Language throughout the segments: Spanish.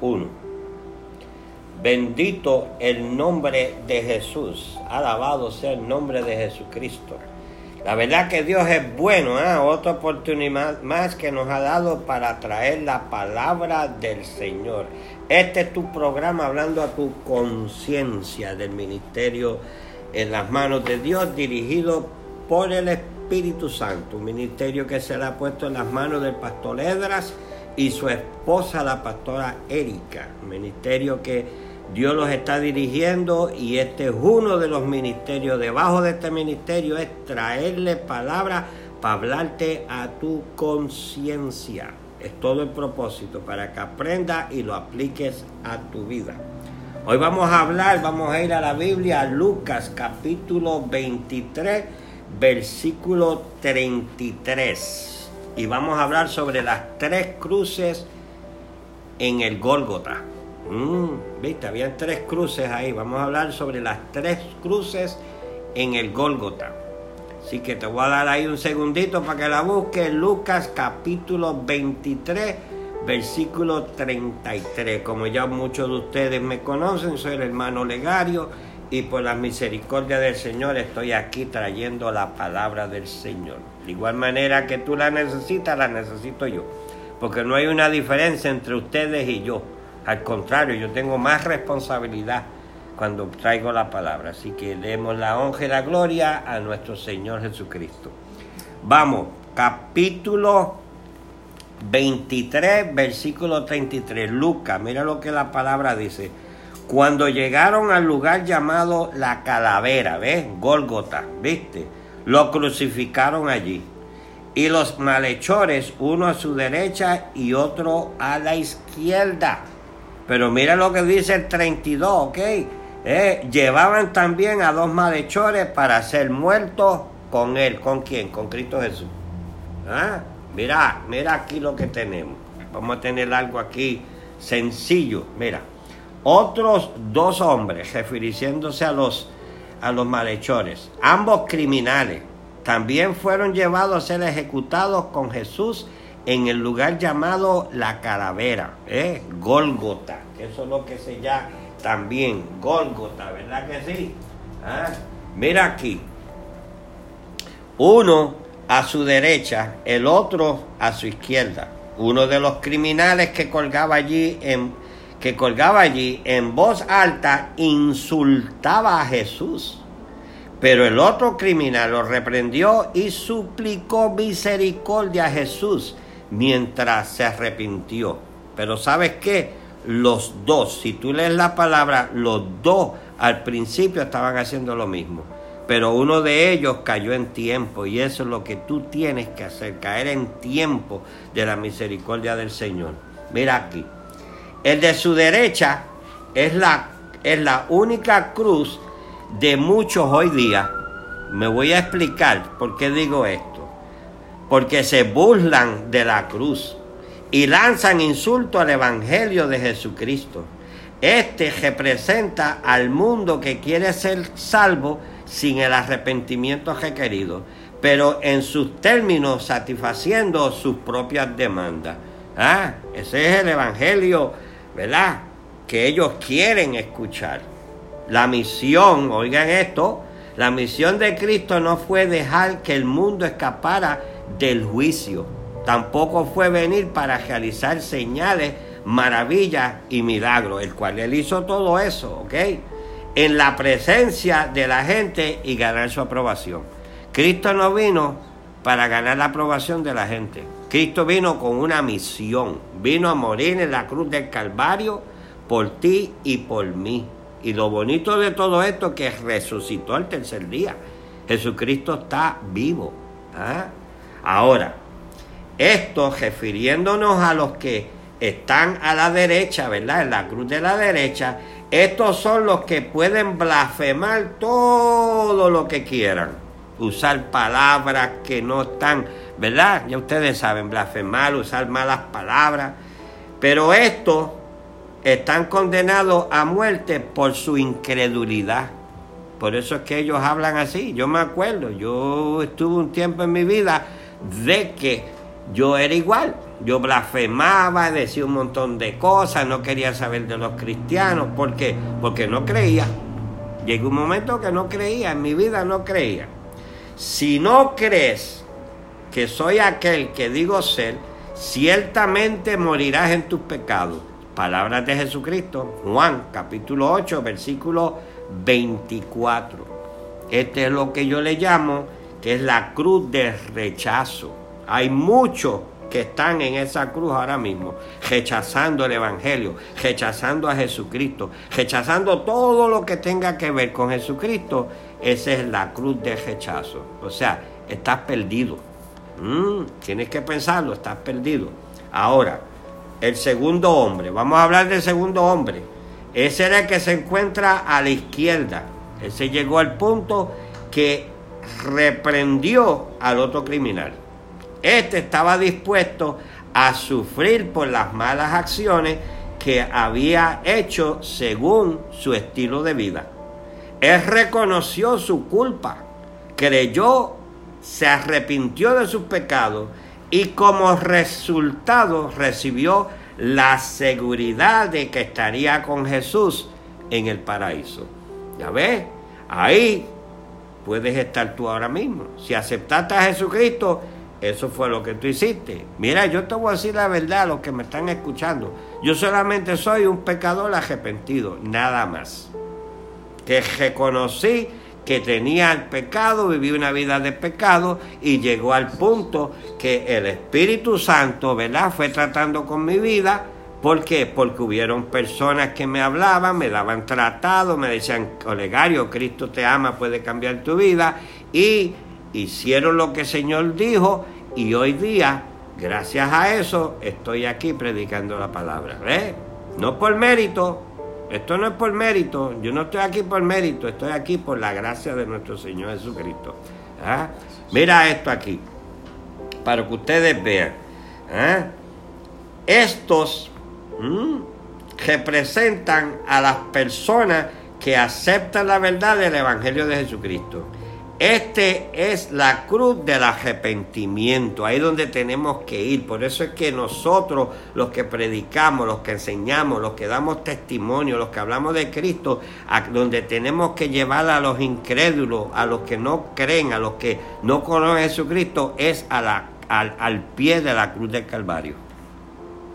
1. Bendito el nombre de Jesús. Alabado sea el nombre de Jesucristo. La verdad que Dios es bueno, ¿eh? otra oportunidad más que nos ha dado para traer la palabra del Señor. Este es tu programa hablando a tu conciencia del ministerio en las manos de Dios, dirigido por el Espíritu Santo, un ministerio que se le ha puesto en las manos del pastor Edras y su esposa, la pastora Erika, ministerio que Dios los está dirigiendo y este es uno de los ministerios. Debajo de este ministerio es traerle palabra para hablarte a tu conciencia. Es todo el propósito para que aprendas y lo apliques a tu vida. Hoy vamos a hablar, vamos a ir a la Biblia, Lucas capítulo 23, versículo 33. Y vamos a hablar sobre las tres cruces en el Gólgota. Mm, Viste, habían tres cruces ahí. Vamos a hablar sobre las tres cruces en el Gólgota. Así que te voy a dar ahí un segundito para que la busques. Lucas capítulo 23 versículo 33. Como ya muchos de ustedes me conocen, soy el hermano Legario y por la misericordia del Señor estoy aquí trayendo la palabra del Señor. De igual manera que tú la necesitas, la necesito yo. Porque no hay una diferencia entre ustedes y yo. Al contrario, yo tengo más responsabilidad cuando traigo la palabra. Así que demos la honra y la gloria a nuestro Señor Jesucristo. Vamos, capítulo 23, versículo 33. Lucas, mira lo que la palabra dice. Cuando llegaron al lugar llamado la calavera, ¿ves? Gólgota, ¿viste? Lo crucificaron allí. Y los malhechores, uno a su derecha y otro a la izquierda. Pero mira lo que dice el 32, ¿ok? Eh, llevaban también a dos malhechores para ser muertos con él. ¿Con quién? Con Cristo Jesús. ¿Ah? Mira, mira aquí lo que tenemos. Vamos a tener algo aquí sencillo. Mira, otros dos hombres, refiriéndose a los, a los malhechores, ambos criminales, también fueron llevados a ser ejecutados con Jesús en el lugar llamado la calavera, ¿eh? Gólgota, que eso es lo que se llama también, Gólgota, ¿verdad que sí? ¿Ah? Mira aquí, uno a su derecha, el otro a su izquierda. Uno de los criminales que colgaba allí en, que colgaba allí en voz alta insultaba a Jesús. Pero el otro criminal lo reprendió y suplicó misericordia a Jesús mientras se arrepintió. Pero ¿sabes qué? Los dos, si tú lees la palabra, los dos al principio estaban haciendo lo mismo pero uno de ellos cayó en tiempo y eso es lo que tú tienes que hacer, caer en tiempo de la misericordia del Señor. Mira aquí, el de su derecha es la, es la única cruz de muchos hoy día. Me voy a explicar por qué digo esto. Porque se burlan de la cruz y lanzan insulto al Evangelio de Jesucristo. Este representa al mundo que quiere ser salvo sin el arrepentimiento requerido, pero en sus términos satisfaciendo sus propias demandas. Ah, ese es el Evangelio, ¿verdad? Que ellos quieren escuchar. La misión, oigan esto, la misión de Cristo no fue dejar que el mundo escapara del juicio. Tampoco fue venir para realizar señales, maravillas y milagros, el cual él hizo todo eso, ¿ok? en la presencia de la gente y ganar su aprobación. Cristo no vino para ganar la aprobación de la gente. Cristo vino con una misión. Vino a morir en la cruz del Calvario por ti y por mí. Y lo bonito de todo esto es que resucitó al tercer día. Jesucristo está vivo. ¿ah? Ahora, esto refiriéndonos a los que están a la derecha, ¿verdad? En la cruz de la derecha, estos son los que pueden blasfemar todo lo que quieran. Usar palabras que no están, ¿verdad? Ya ustedes saben, blasfemar, usar malas palabras. Pero estos están condenados a muerte por su incredulidad. Por eso es que ellos hablan así. Yo me acuerdo, yo estuve un tiempo en mi vida de que yo era igual. yo blasfemaba, decía un montón de cosas, no quería saber de los cristianos. ¿Por qué? Porque no creía. Llegó un momento que no creía, en mi vida no creía. Si no crees que soy aquel que digo ser, ciertamente morirás en tus pecados. Palabras de Jesucristo, Juan capítulo 8, versículo 24. Este es lo que yo le llamo que es la cruz de rechazo. Hay muchos que están en esa cruz ahora mismo, rechazando el Evangelio, rechazando a Jesucristo, rechazando todo lo que tenga que ver con Jesucristo. Esa es la cruz de rechazo. O sea, estás perdido. Mm, tienes que pensarlo, estás perdido. Ahora, el segundo hombre, vamos a hablar del segundo hombre. Ese era el que se encuentra a la izquierda. Ese llegó al punto que reprendió al otro criminal. Este estaba dispuesto a sufrir por las malas acciones que había hecho según su estilo de vida. Él reconoció su culpa, creyó, se arrepintió de sus pecados y como resultado recibió la seguridad de que estaría con Jesús en el paraíso. ¿Ya ves? Ahí puedes estar tú ahora mismo. Si aceptaste a Jesucristo, eso fue lo que tú hiciste. Mira, yo te voy a decir la verdad a los que me están escuchando. Yo solamente soy un pecador arrepentido, nada más. Que reconocí que tenía el pecado, viví una vida de pecado y llegó al punto que el Espíritu Santo, ¿verdad? Fue tratando con mi vida. ¿Por qué? Porque hubieron personas que me hablaban, me daban tratado, me decían, Olegario, Cristo te ama, puede cambiar tu vida. Y hicieron lo que el Señor dijo y hoy día, gracias a eso, estoy aquí predicando la palabra. ¿Ves? No por mérito, esto no es por mérito, yo no estoy aquí por mérito, estoy aquí por la gracia de nuestro Señor Jesucristo. ¿Ah? Mira esto aquí, para que ustedes vean. ¿ah? Estos representan a las personas que aceptan la verdad del Evangelio de Jesucristo. Este es la cruz del arrepentimiento, ahí donde tenemos que ir. Por eso es que nosotros, los que predicamos, los que enseñamos, los que damos testimonio, los que hablamos de Cristo, a donde tenemos que llevar a los incrédulos, a los que no creen, a los que no conocen a Jesucristo, es a la, al, pie de la cruz del Calvario.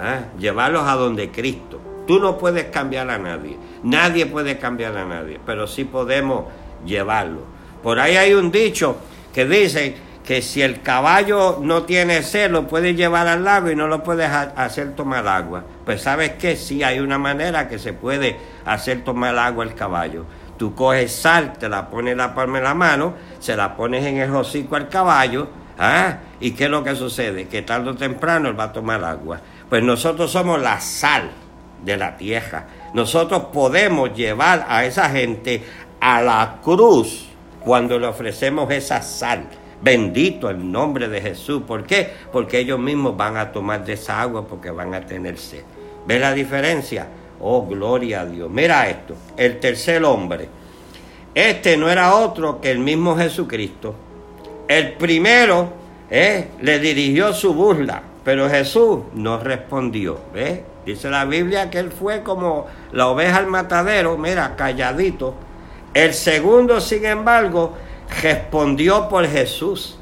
¿Ah? Llevarlos a donde Cristo. Tú no puedes cambiar a nadie, nadie puede cambiar a nadie, pero sí podemos llevarlo. Por ahí hay un dicho que dice que si el caballo no tiene sed, lo puedes llevar al lago y no lo puedes hacer tomar agua. Pues sabes que sí hay una manera que se puede hacer tomar agua el caballo. Tú coges sal, te la pones la palma de la mano, se la pones en el hocico al caballo, ¿ah? ¿y qué es lo que sucede? Que tarde o temprano él va a tomar agua. Pues nosotros somos la sal de la tierra. Nosotros podemos llevar a esa gente a la cruz cuando le ofrecemos esa sal. Bendito el nombre de Jesús. ¿Por qué? Porque ellos mismos van a tomar de esa agua porque van a tener sed. ¿Ve la diferencia? Oh, gloria a Dios. Mira esto. El tercer hombre. Este no era otro que el mismo Jesucristo. El primero eh, le dirigió su burla, pero Jesús no respondió. ¿Ve? Dice la Biblia que él fue como la oveja al matadero, mira, calladito el segundo, sin embargo, respondió por Jesús.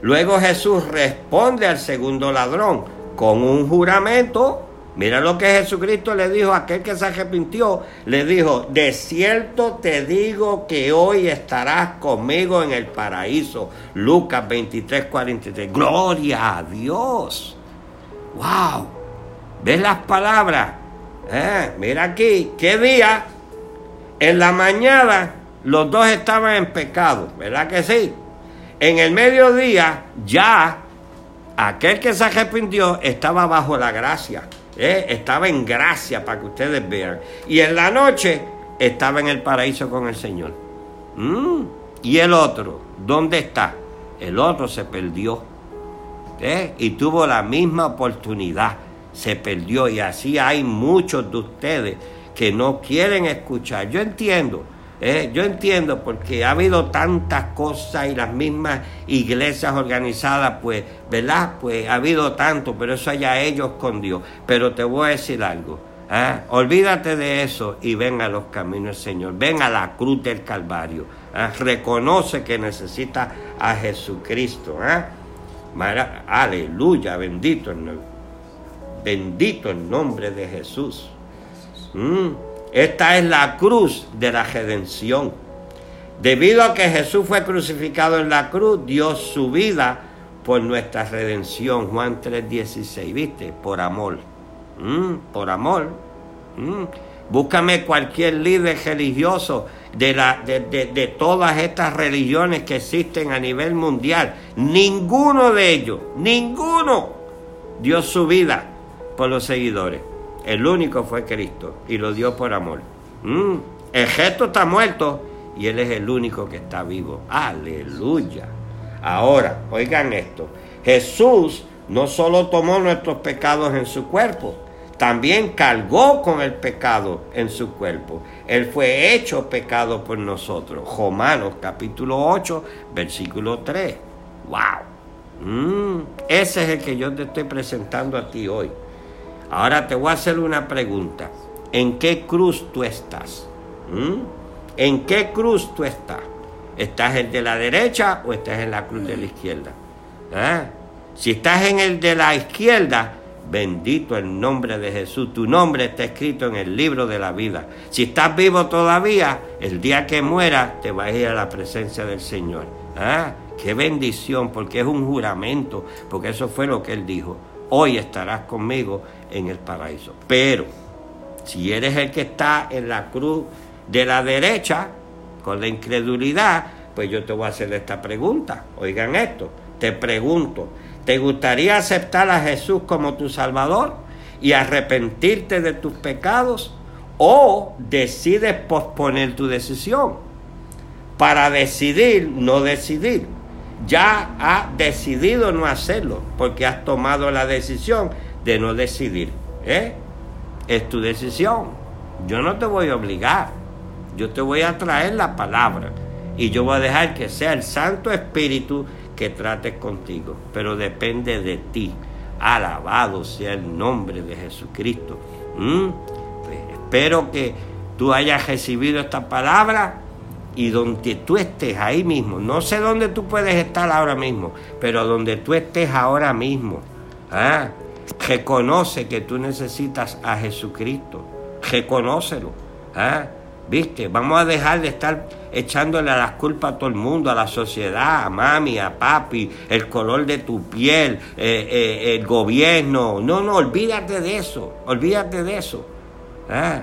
Luego Jesús responde al segundo ladrón con un juramento. Mira lo que Jesucristo le dijo a aquel que se arrepintió. Le dijo, de cierto te digo que hoy estarás conmigo en el paraíso. Lucas 23, 43. Gloria a Dios. Wow. ¿Ves las palabras? Eh, mira aquí. ¿Qué día? En la mañana los dos estaban en pecado, ¿verdad que sí? En el mediodía ya aquel que se arrepintió estaba bajo la gracia, ¿eh? estaba en gracia para que ustedes vean. Y en la noche estaba en el paraíso con el Señor. Mm. Y el otro, ¿dónde está? El otro se perdió. ¿eh? Y tuvo la misma oportunidad. Se perdió. Y así hay muchos de ustedes que no quieren escuchar. Yo entiendo, Eh, yo entiendo porque ha habido tantas cosas y las mismas iglesias organizadas, pues, ¿verdad? Pues ha habido tanto, pero eso allá ellos con Dios. Pero te voy a decir algo. ¿eh? Olvídate de eso y ven a los caminos del Señor. Ven a la cruz del Calvario. ¿eh? Reconoce que necesita a Jesucristo. Aleluya, bendito bendito el nombre de Jesús. Mm. Esta es la cruz de la redención. Debido a que Jesús fue crucificado en la cruz, dio su vida por nuestra redención. Juan 3:16, ¿viste? Por amor. Mm, por amor. Mm. Búscame cualquier líder religioso de, todas estas religiones que existen a nivel mundial. Ninguno de ellos, ninguno dio su vida por los seguidores. El único fue Cristo y lo dio por amor. Mm, el gesto está muerto y Él es el único que está vivo. Aleluya. Ahora, oigan esto. Jesús no solo tomó nuestros pecados en su cuerpo, también cargó con el pecado en su cuerpo. Él fue hecho pecado por nosotros. Romanos capítulo 8, versículo 3. ¡Wow! Mm, ese es el que yo te estoy presentando a ti hoy. Ahora te voy a hacer una pregunta. ¿En qué cruz tú estás? ¿Mm? ¿En qué cruz tú estás? ¿Estás en el de la derecha o estás en la cruz de la izquierda? ¿Ah? Si estás en el de la izquierda, bendito el nombre de Jesús. Tu nombre está escrito en el libro de la vida. Si estás vivo todavía, el día que mueras te vas a ir a la presencia del Señor. ¿Ah? Qué bendición, porque es un juramento, porque eso fue lo que Él dijo. Hoy estarás conmigo en el paraíso. Pero si eres el que está en la cruz de la derecha, con la incredulidad, pues yo te voy a hacer esta pregunta. Oigan esto, te pregunto, ¿te gustaría aceptar a Jesús como tu Salvador y arrepentirte de tus pecados? ¿O decides posponer tu decisión? Para decidir, no decidir. Ya has decidido no hacerlo, porque has tomado la decisión de no decidir. ¿eh? Es tu decisión. Yo no te voy a obligar. Yo te voy a traer la palabra. Y yo voy a dejar que sea el Santo Espíritu que trate contigo. Pero depende de ti. Alabado sea el nombre de Jesucristo. ¿Mm? Pues espero que tú hayas recibido esta palabra y donde tú estés ahí mismo. No sé dónde tú puedes estar ahora mismo, pero donde tú estés ahora mismo. ¿ah? Reconoce que tú necesitas a Jesucristo. Reconócelo. ¿ah? ¿Viste? Vamos a dejar de estar echándole las culpas a todo el mundo, a la sociedad, a mami, a papi, el color de tu piel, eh, eh, el gobierno. No, no, olvídate de eso. Olvídate de eso. ¿ah?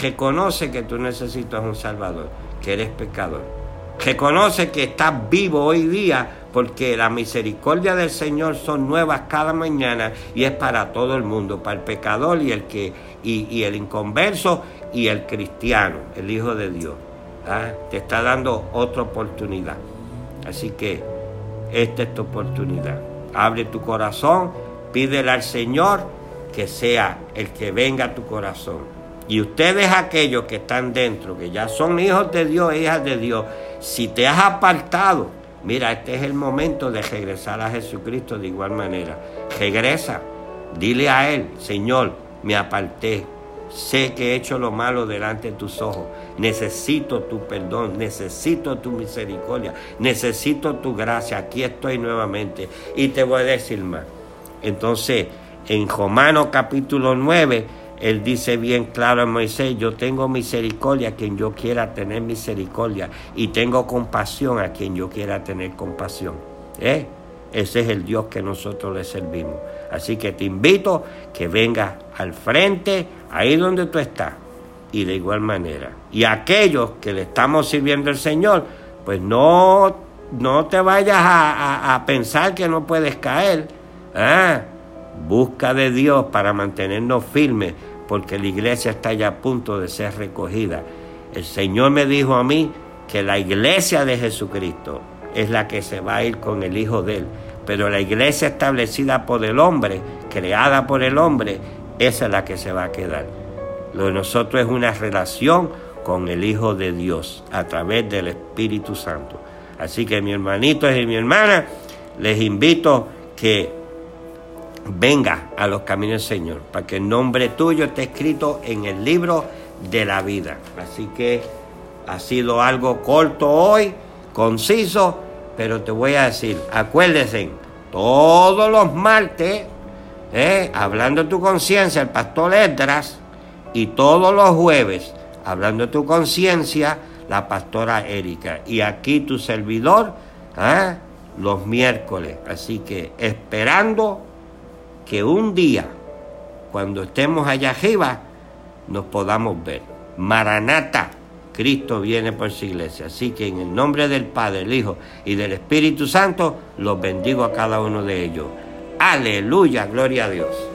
Reconoce que tú necesitas un Salvador, que eres pecador. Reconoce que estás vivo hoy día porque la misericordia del Señor son nuevas cada mañana y es para todo el mundo, para el pecador y el que y, el inconverso y el cristiano, el Hijo de Dios. ¿ah? Te está dando otra oportunidad. Así que esta es tu oportunidad. Abre tu corazón, pídele al Señor que sea el que venga a tu corazón. Y ustedes aquellos que están dentro, que ya son hijos de Dios, hijas de Dios, si te has apartado, Mira, este es el momento de regresar a Jesucristo de igual manera. Regresa, dile a Él, Señor, me aparté, sé que he hecho lo malo delante de tus ojos, necesito tu perdón, necesito tu misericordia, necesito tu gracia, aquí estoy nuevamente. Y te voy a decir más. Entonces, en Romanos capítulo 9, él dice bien claro a Moisés, yo tengo misericordia a quien yo quiera tener misericordia y tengo compasión a quien yo quiera tener compasión. ¿Eh? Ese es el Dios que nosotros le servimos. Así que te invito que vengas al frente, ahí donde tú estás, y de igual manera. Y aquellos que le estamos sirviendo al Señor, pues no, no te vayas a, pensar que no puedes caer. ¿eh? Busca de Dios para mantenernos firmes porque la iglesia está ya a punto de ser recogida. El Señor me dijo a mí que la iglesia de Jesucristo es la que se va a ir con el Hijo de Él. Pero la iglesia establecida por el hombre, creada por el hombre, esa es la que se va a quedar. Lo de nosotros es una relación con el Hijo de Dios a través del Espíritu Santo. Así que mi hermanito y mi hermana, les invito que venga a los caminos del Señor, para que el nombre tuyo esté escrito en el libro de la vida. Así que ha sido algo corto hoy, conciso, pero te voy a decir, acuérdense, todos los martes, eh, hablando tu conciencia, el pastor Edras, y todos los jueves, hablando tu conciencia, la pastora Erika. Y aquí tu servidor, ¿eh? los miércoles. Así que esperando que un día, cuando estemos allá arriba, nos podamos ver. Maranata, Cristo viene por su iglesia. Así que en el nombre del Padre, el Hijo y del Espíritu Santo, los bendigo a cada uno de ellos. Aleluya, gloria a Dios.